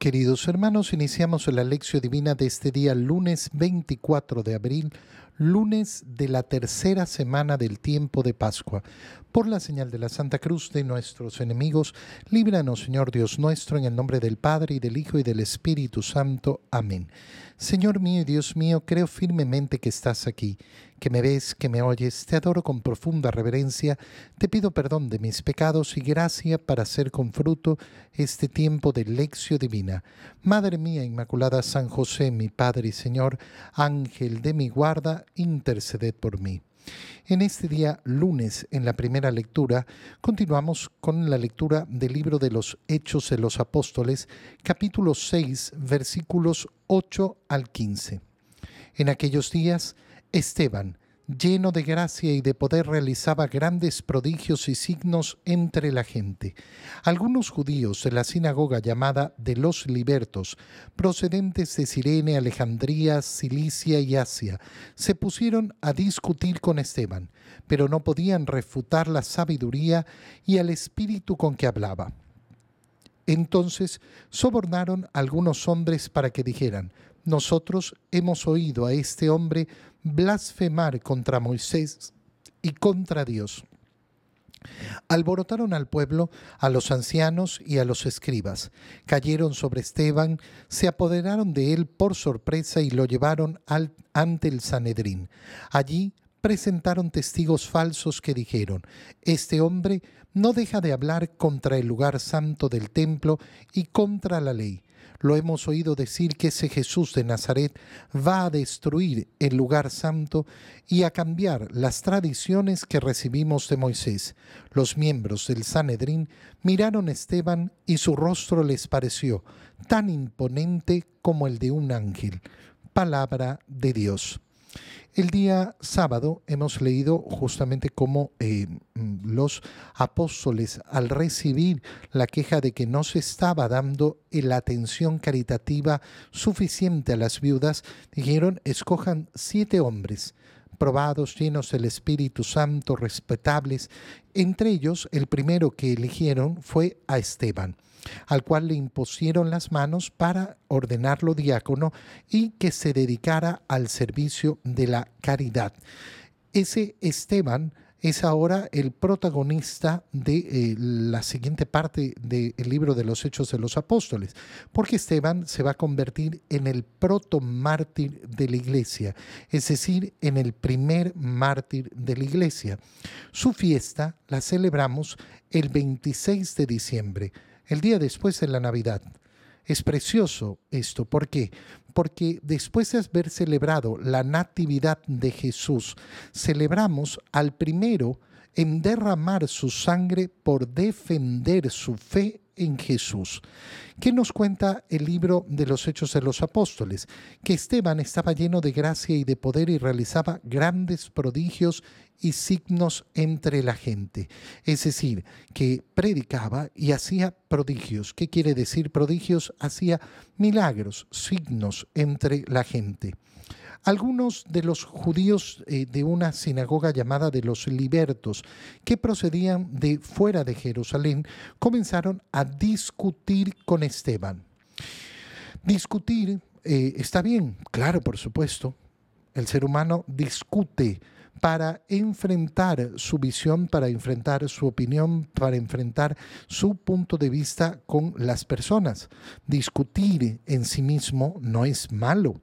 Queridos hermanos, iniciamos la lección divina de este día, lunes 24 de abril, lunes de la tercera semana del tiempo de Pascua. Por la señal de la Santa Cruz de nuestros enemigos, líbranos, Señor Dios nuestro, en el nombre del Padre, y del Hijo, y del Espíritu Santo. Amén. Señor mío y Dios mío, creo firmemente que estás aquí, que me ves, que me oyes, te adoro con profunda reverencia, te pido perdón de mis pecados y gracia para hacer con fruto este tiempo de lección divina. Madre mía Inmaculada San José, mi Padre y Señor, Ángel de mi guarda, interceded por mí. En este día, lunes, en la primera lectura, continuamos con la lectura del libro de los Hechos de los Apóstoles, capítulo 6, versículos 8 al 15. En aquellos días, Esteban, lleno de gracia y de poder, realizaba grandes prodigios y signos entre la gente. Algunos judíos de la sinagoga llamada de los libertos, procedentes de Sirene, Alejandría, Cilicia y Asia, se pusieron a discutir con Esteban, pero no podían refutar la sabiduría y el espíritu con que hablaba. Entonces sobornaron a algunos hombres para que dijeran, nosotros hemos oído a este hombre blasfemar contra Moisés y contra Dios. Alborotaron al pueblo, a los ancianos y a los escribas. Cayeron sobre Esteban, se apoderaron de él por sorpresa y lo llevaron ante el Sanedrín. Allí presentaron testigos falsos que dijeron, Este hombre no deja de hablar contra el lugar santo del templo y contra la ley lo hemos oído decir que ese Jesús de Nazaret va a destruir el lugar santo y a cambiar las tradiciones que recibimos de Moisés. Los miembros del Sanedrín miraron a Esteban y su rostro les pareció tan imponente como el de un ángel. Palabra de Dios. El día sábado hemos leído justamente cómo eh, los apóstoles, al recibir la queja de que no se estaba dando la atención caritativa suficiente a las viudas, dijeron, escojan siete hombres probados, llenos del Espíritu Santo, respetables. Entre ellos, el primero que eligieron fue a Esteban al cual le impusieron las manos para ordenarlo diácono y que se dedicara al servicio de la caridad. Ese Esteban es ahora el protagonista de eh, la siguiente parte del libro de los Hechos de los Apóstoles, porque Esteban se va a convertir en el protomártir de la iglesia, es decir, en el primer mártir de la iglesia. Su fiesta la celebramos el 26 de diciembre el día después de la Navidad. Es precioso esto. ¿Por qué? Porque después de haber celebrado la Natividad de Jesús, celebramos al primero en derramar su sangre por defender su fe en Jesús. ¿Qué nos cuenta el libro de los Hechos de los Apóstoles? Que Esteban estaba lleno de gracia y de poder y realizaba grandes prodigios y signos entre la gente. Es decir, que predicaba y hacía prodigios. ¿Qué quiere decir prodigios? Hacía milagros, signos entre la gente. Algunos de los judíos eh, de una sinagoga llamada de los libertos, que procedían de fuera de Jerusalén, comenzaron a discutir con Esteban. Discutir eh, está bien, claro, por supuesto. El ser humano discute para enfrentar su visión, para enfrentar su opinión, para enfrentar su punto de vista con las personas. Discutir en sí mismo no es malo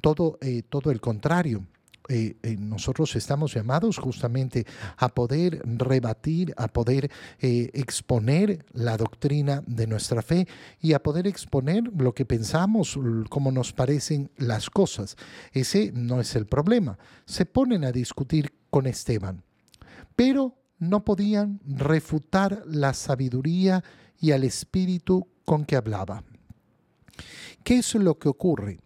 todo, eh, todo el contrario. Eh, eh, nosotros estamos llamados justamente a poder rebatir, a poder exponer la doctrina de nuestra fe y a poder exponer lo que pensamos, cómo nos parecen las cosas. Ese no es el problema. Se ponen a discutir con Esteban, pero no podían refutar la sabiduría y al espíritu con que hablaba. ¿Qué es lo que ocurre?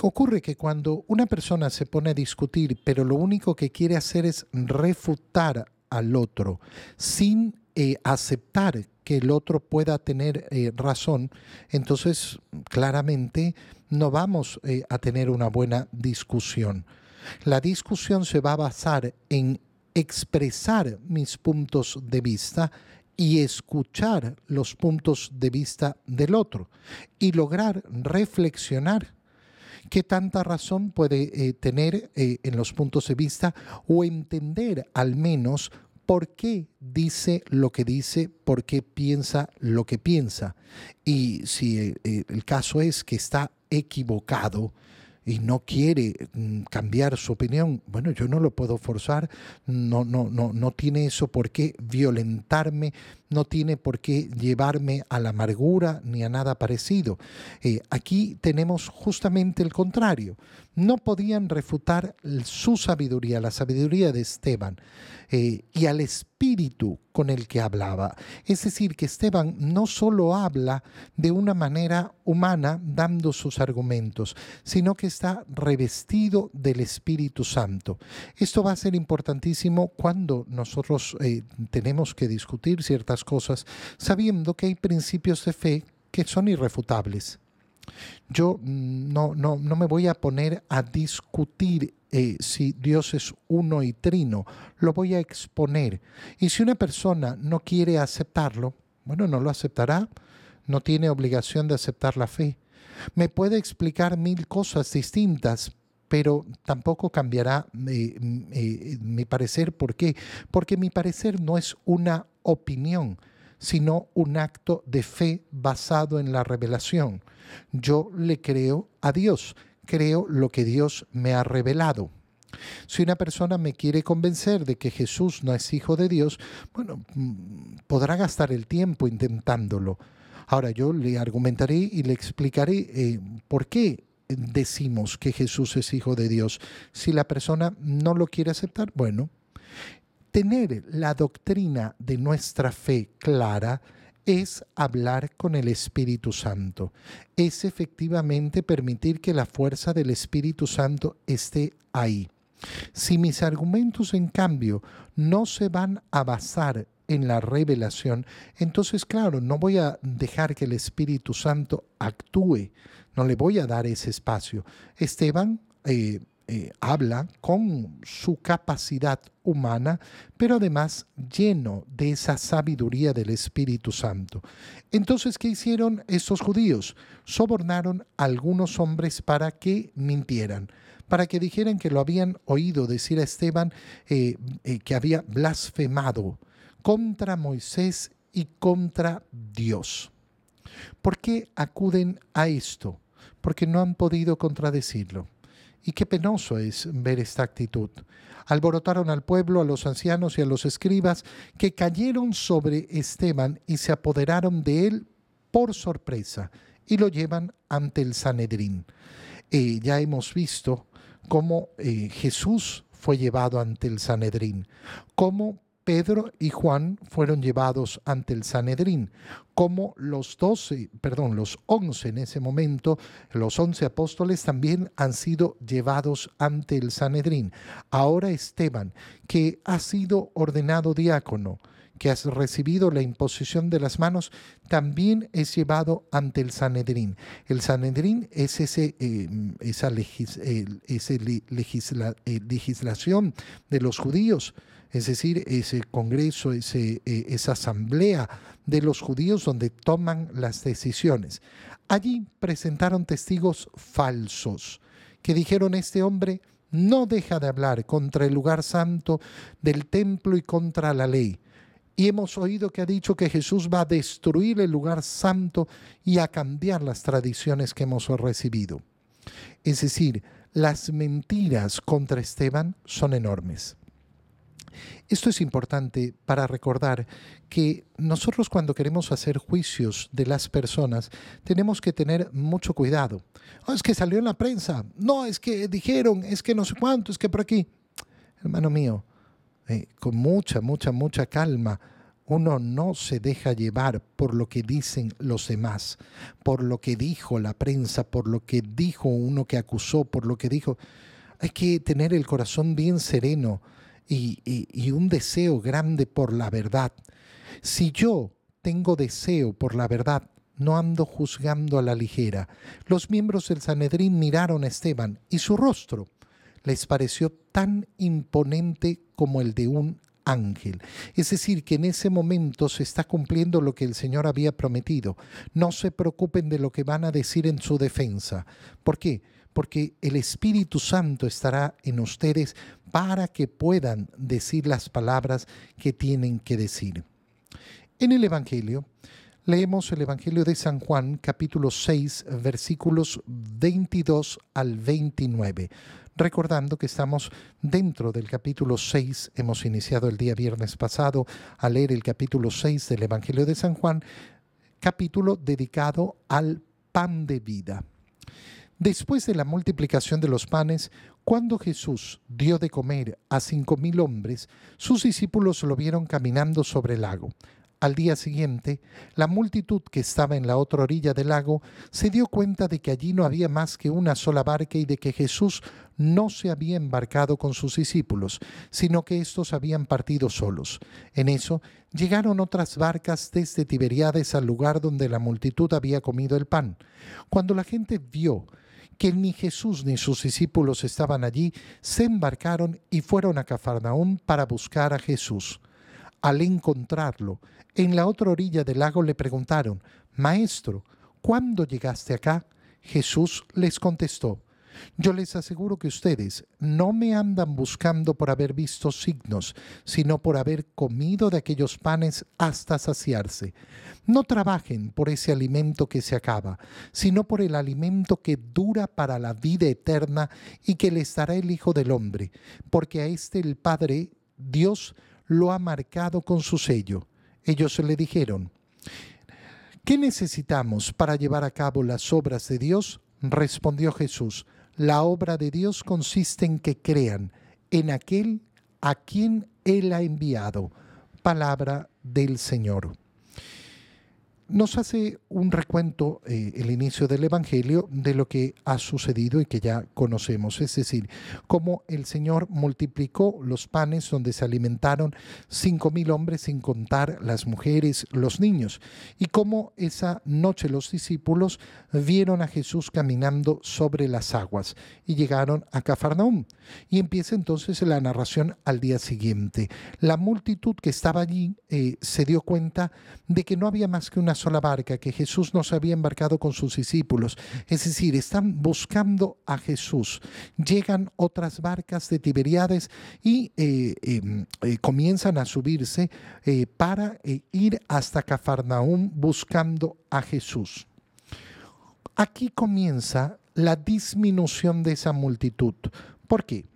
Ocurre que cuando una persona se pone a discutir, pero lo único que quiere hacer es refutar al otro sin eh, aceptar que el otro pueda tener eh, razón, entonces claramente no vamos eh, a tener una buena discusión. La discusión se va a basar en expresar mis puntos de vista y escuchar los puntos de vista del otro y lograr reflexionar qué tanta razón puede eh, tener eh, en los puntos de vista o entender al menos por qué dice lo que dice, por qué piensa lo que piensa. Y si eh, el caso es que está equivocado, y no quiere mm, cambiar su opinión, bueno, yo no lo puedo forzar, no, no, no, no tiene eso por qué violentarme, no tiene por qué llevarme a la amargura ni a nada parecido. Eh, aquí tenemos justamente el contrario. No podían refutar su sabiduría, la sabiduría de Esteban. Eh, y al espíritu con el que hablaba. Es decir, que Esteban no solo habla de una manera humana dando sus argumentos, sino que está revestido del Espíritu Santo. Esto va a ser importantísimo cuando nosotros eh, tenemos que discutir ciertas cosas sabiendo que hay principios de fe que son irrefutables. Yo mm, no, no, no me voy a poner a discutir eh, si Dios es uno y trino, lo voy a exponer. Y si una persona no quiere aceptarlo, bueno, no lo aceptará, no tiene obligación de aceptar la fe. Me puede explicar mil cosas distintas, pero tampoco cambiará eh, eh, mi parecer. ¿Por qué? Porque mi parecer no es una opinión, sino un acto de fe basado en la revelación. Yo le creo a Dios, creo lo que Dios me ha revelado. Si una persona me quiere convencer de que Jesús no es hijo de Dios, bueno, mm, podrá gastar el tiempo intentándolo. Ahora yo le argumentaré y le explicaré eh, por qué decimos que Jesús es hijo de Dios. Si la persona no lo quiere aceptar, bueno, tener la doctrina de nuestra fe clara es hablar con el Espíritu Santo, es efectivamente permitir que la fuerza del Espíritu Santo esté ahí. Si mis argumentos, en cambio, no se van a basar en la revelación, entonces, claro, no voy a dejar que el Espíritu Santo actúe, no le voy a dar ese espacio. Esteban eh, eh, habla con su capacidad humana, pero además lleno de esa sabiduría del Espíritu Santo. Entonces, ¿qué hicieron estos judíos? Sobornaron a algunos hombres para que mintieran para que dijeran que lo habían oído decir a Esteban eh, eh, que había blasfemado contra Moisés y contra Dios. ¿Por qué acuden a esto? Porque no han podido contradecirlo. Y qué penoso es ver esta actitud. Alborotaron al pueblo, a los ancianos y a los escribas, que cayeron sobre Esteban y se apoderaron de él por sorpresa y lo llevan ante el Sanedrín. Eh, ya hemos visto cómo eh, Jesús fue llevado ante el Sanedrín, cómo Pedro y Juan fueron llevados ante el Sanedrín, como los doce, perdón, los once en ese momento, los once apóstoles también han sido llevados ante el Sanedrín. Ahora Esteban, que ha sido ordenado diácono, que has recibido la imposición de las manos, también es llevado ante el Sanedrín. El Sanedrín es ese, eh, esa, legislación de los judíos es decir, ese congreso, ese, eh, esa asamblea de los judíos donde toman las decisiones. Allí presentaron testigos falsos que dijeron, este hombre no deja de hablar contra el lugar santo del templo y contra la ley. Y hemos oído que ha dicho que Jesús va a destruir el lugar santo y a cambiar las tradiciones que hemos recibido. Es decir, las mentiras contra Esteban son enormes. Esto es importante para recordar que nosotros cuando queremos hacer juicios de las personas tenemos que tener mucho cuidado. Oh, es que salió en la prensa, no, es que dijeron, es que no sé cuánto, es que por aquí. Hermano mío, eh, con mucha, mucha, mucha calma, uno no se deja llevar por lo que dicen los demás, por lo que dijo la prensa, por lo que dijo uno que acusó, por lo que dijo. Hay que tener el corazón bien sereno y, un deseo grande por la verdad. Si yo tengo deseo por la verdad, no ando juzgando a la ligera. Los miembros del Sanedrín miraron a Esteban y su rostro les pareció tan imponente como el de un ángel. Es decir, que en ese momento se está cumpliendo lo que el Señor había prometido. No se preocupen de lo que van a decir en su defensa. ¿Por qué? Porque el Espíritu Santo estará en ustedes para que puedan decir las palabras que tienen que decir. En el Evangelio, leemos el Evangelio de San Juan, capítulo 6, versículos 22 al 29 recordando que estamos dentro del capítulo 6, hemos iniciado el día viernes pasado a leer el capítulo 6 del Evangelio de San Juan, capítulo dedicado al pan de vida. Después de la multiplicación de los panes, cuando Jesús dio de comer a cinco mil hombres, sus discípulos lo vieron caminando sobre el lago. Al día siguiente, la multitud que estaba en la otra orilla del lago se dio cuenta de que allí no había más que una sola barca y de que Jesús no se había embarcado con sus discípulos, sino que éstos habían partido solos. En eso llegaron otras barcas desde Tiberiades al lugar donde la multitud había comido el pan. Cuando la gente vio que ni Jesús ni sus discípulos estaban allí, se embarcaron y fueron a Cafarnaúm para buscar a Jesús. Al encontrarlo, en la otra orilla del lago le preguntaron, Maestro, ¿cuándo llegaste acá? Jesús les contestó, yo les aseguro que ustedes no me andan buscando por haber visto signos, sino por haber comido de aquellos panes hasta saciarse. No trabajen por ese alimento que se acaba, sino por el alimento que dura para la vida eterna y que les dará el Hijo del Hombre, porque a este el Padre, Dios, lo ha marcado con su sello. Ellos le dijeron, ¿qué necesitamos para llevar a cabo las obras de Dios? Respondió Jesús, la obra de Dios consiste en que crean en aquel a quien Él ha enviado. Palabra del Señor nos hace un recuento eh, el inicio del Evangelio de lo que ha sucedido y que ya conocemos, es decir, cómo el Señor multiplicó los panes donde se alimentaron cinco mil hombres sin contar las mujeres, los niños, y cómo esa noche los discípulos vieron a Jesús caminando sobre las aguas y llegaron a Cafarnaúm. Y empieza entonces la narración al día siguiente. La multitud que estaba allí eh, se dio cuenta de que no había más que una sola barca, que Jesús no se había embarcado con sus discípulos. Es decir, están buscando a Jesús. Llegan otras barcas de Tiberiades y eh, em, eh, comienzan a subirse eh, para ir hasta Cafarnaúm buscando a Jesús. Aquí comienza la disminución de esa multitud. ¿Por qué?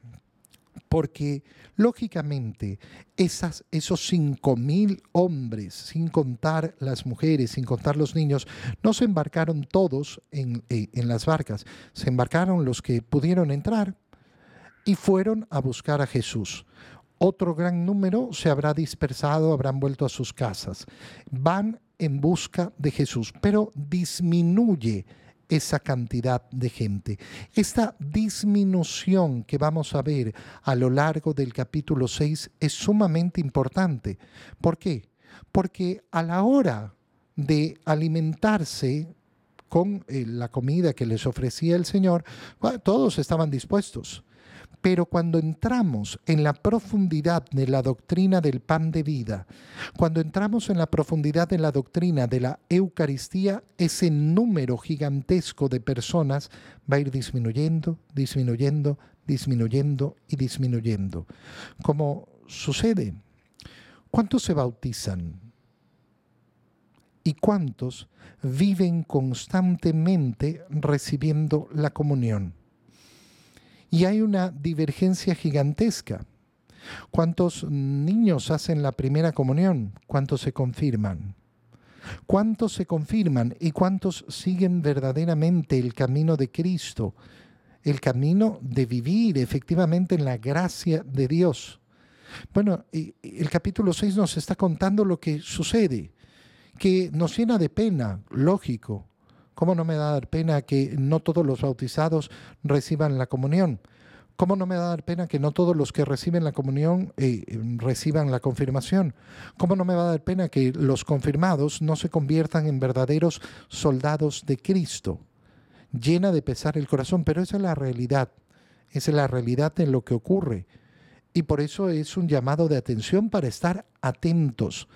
Porque lógicamente esas, esos cinco mil hombres, sin contar las mujeres, sin contar los niños, no se embarcaron todos en, eh, en las barcas, se embarcaron los que pudieron entrar y fueron a buscar a Jesús. Otro gran número se habrá dispersado, habrán vuelto a sus casas. Van en busca de Jesús, pero disminuye esa cantidad de gente. Esta disminución que vamos a ver a lo largo del capítulo 6 es sumamente importante. ¿Por qué? Porque a la hora de alimentarse con eh, la comida que les ofrecía el Señor, todos estaban dispuestos. Pero cuando entramos en la profundidad de la doctrina del pan de vida, cuando entramos en la profundidad de la doctrina de la Eucaristía, ese número gigantesco de personas va a ir disminuyendo, disminuyendo, disminuyendo y disminuyendo. Como sucede, ¿cuántos se bautizan? ¿Y cuántos viven constantemente recibiendo la comunión? Y hay una divergencia gigantesca. ¿Cuántos niños hacen la primera comunión? ¿Cuántos se confirman? ¿Cuántos se confirman y cuántos siguen verdaderamente el camino de Cristo? El camino de vivir efectivamente en la gracia de Dios. Bueno, el capítulo 6 nos está contando lo que sucede, que nos llena de pena, lógico, ¿Cómo no me da dar pena que no todos los bautizados reciban la comunión? ¿Cómo no me da dar pena que no todos los que reciben la comunión eh, reciban la confirmación? ¿Cómo no me va a dar pena que los confirmados no se conviertan en verdaderos soldados de Cristo? Llena de pesar el corazón, pero esa es la realidad. Esa es la realidad de lo que ocurre. Y por eso es un llamado de atención para estar atentos.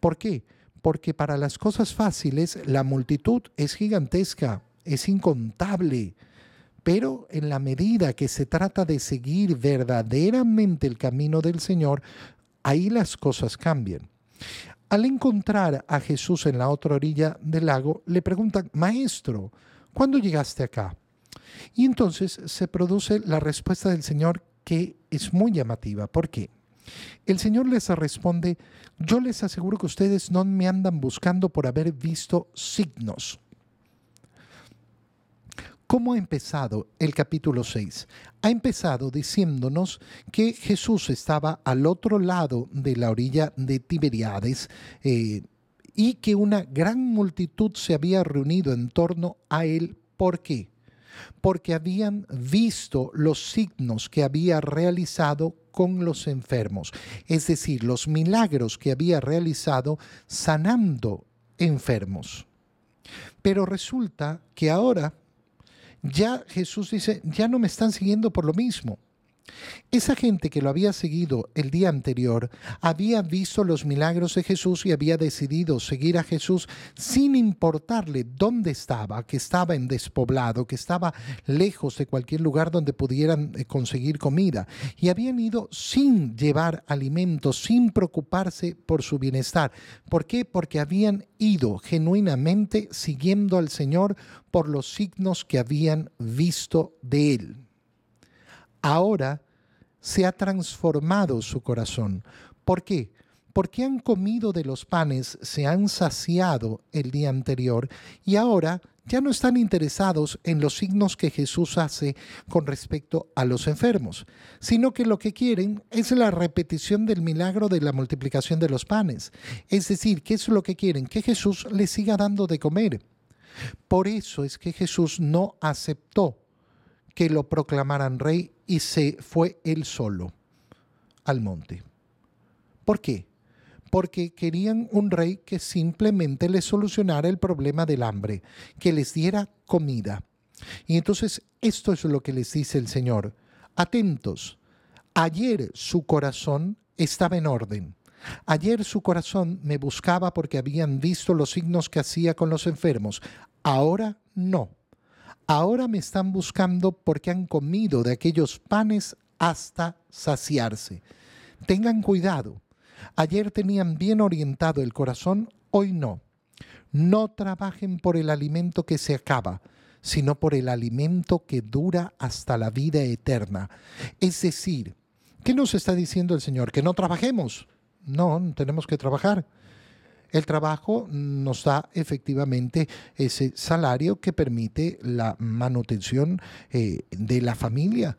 ¿Por qué? Porque para las cosas fáciles la multitud es gigantesca, es incontable. Pero en la medida que se trata de seguir verdaderamente el camino del Señor, ahí las cosas cambian. Al encontrar a Jesús en la otra orilla del lago, le preguntan, Maestro, ¿cuándo llegaste acá? Y entonces se produce la respuesta del Señor que es muy llamativa. ¿Por qué? El Señor les responde, yo les aseguro que ustedes no me andan buscando por haber visto signos. ¿Cómo ha empezado el capítulo 6? Ha empezado diciéndonos que Jesús estaba al otro lado de la orilla de Tiberiades eh, y que una gran multitud se había reunido en torno a él. ¿Por qué? Porque habían visto los signos que había realizado con los enfermos, es decir, los milagros que había realizado sanando enfermos. Pero resulta que ahora ya Jesús dice, ya no me están siguiendo por lo mismo. Esa gente que lo había seguido el día anterior había visto los milagros de Jesús y había decidido seguir a Jesús sin importarle dónde estaba, que estaba en despoblado, que estaba lejos de cualquier lugar donde pudieran eh, conseguir comida. Y habían ido sin llevar alimentos, sin preocuparse por su bienestar. ¿Por qué? Porque habían ido genuinamente siguiendo al Señor por los signos que habían visto de Él ahora se ha transformado su corazón. ¿Por qué? Porque han comido de los panes, se han saciado el día anterior y ahora ya no están interesados en los signos que Jesús hace con respecto a los enfermos, sino que lo que quieren es la repetición del milagro de la multiplicación de los panes. Es decir, ¿qué es lo que quieren? Que Jesús les siga dando de comer. Por eso es que Jesús no aceptó que lo proclamaran rey y se fue él solo al monte. ¿Por qué? Porque querían un rey que simplemente les solucionara el problema del hambre, que les diera comida. Y entonces esto es lo que les dice el Señor. Atentos, ayer su corazón estaba en orden. Ayer su corazón me buscaba porque habían visto los signos que hacía con los enfermos. Ahora no. Ahora me están buscando porque han comido de aquellos panes hasta saciarse. Tengan cuidado. Ayer tenían bien orientado el corazón, hoy no. No trabajen por el alimento que se acaba, sino por el alimento que dura hasta la vida eterna. Es decir, ¿qué nos está diciendo el Señor? ¿Que no trabajemos? No, tenemos que trabajar. El trabajo nos da efectivamente ese salario que permite la manutención eh, de la familia.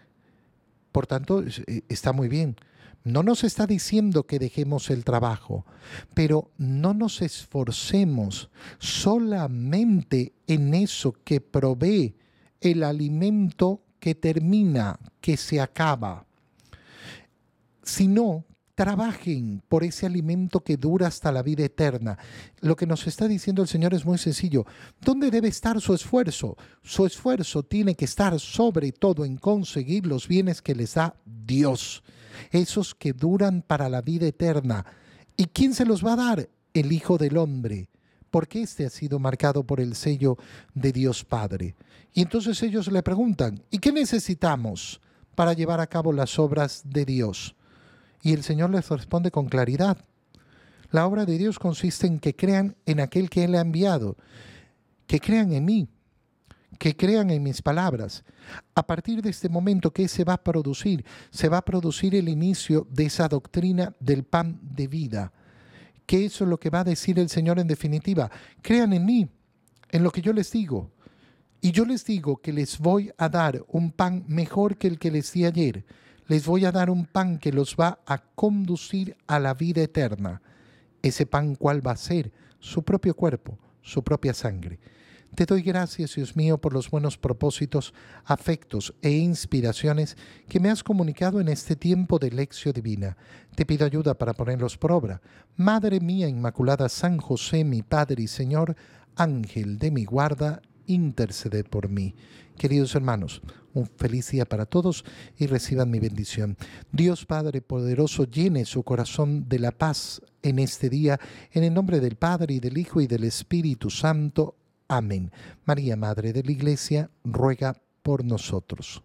Por tanto, eh, está muy bien. No nos está diciendo que dejemos el trabajo, pero no nos esforcemos solamente en eso que provee el alimento que termina, que se acaba, sino trabajen por ese alimento que dura hasta la vida eterna. Lo que nos está diciendo el Señor es muy sencillo. ¿Dónde debe estar su esfuerzo? Su esfuerzo tiene que estar sobre todo en conseguir los bienes que les da Dios, esos que duran para la vida eterna. ¿Y quién se los va a dar? El Hijo del Hombre porque este ha sido marcado por el sello de Dios Padre. Y entonces ellos le preguntan, ¿y qué necesitamos para llevar a cabo las obras de Dios? Y el Señor les responde con claridad. La obra de Dios consiste en que crean en aquel que Él ha enviado, que crean en mí, que crean en mis palabras. A partir de este momento, ¿qué se va a producir? Se va a producir el inicio de esa doctrina del pan de vida. ¿Qué es lo que va a decir el Señor en definitiva? Crean en mí, en lo que yo les digo. Y yo les digo que les voy a dar un pan mejor que el que les di ayer les voy a dar un pan que los va a conducir a la vida eterna. Ese pan cuál va a ser su propio cuerpo, su propia sangre. Te doy gracias, Dios mío, por los buenos propósitos, afectos e inspiraciones que me has comunicado en este tiempo de lección divina. Te pido ayuda para ponerlos por obra. Madre mía Inmaculada, San José, mi Padre y Señor, Ángel de mi guarda, interceded por mí. Queridos hermanos, un feliz día para todos y reciban mi bendición. Dios Padre Poderoso llene su corazón de la paz en este día, en el nombre del Padre y del Hijo y del Espíritu Santo. Amén. María, Madre de la Iglesia, ruega por nosotros.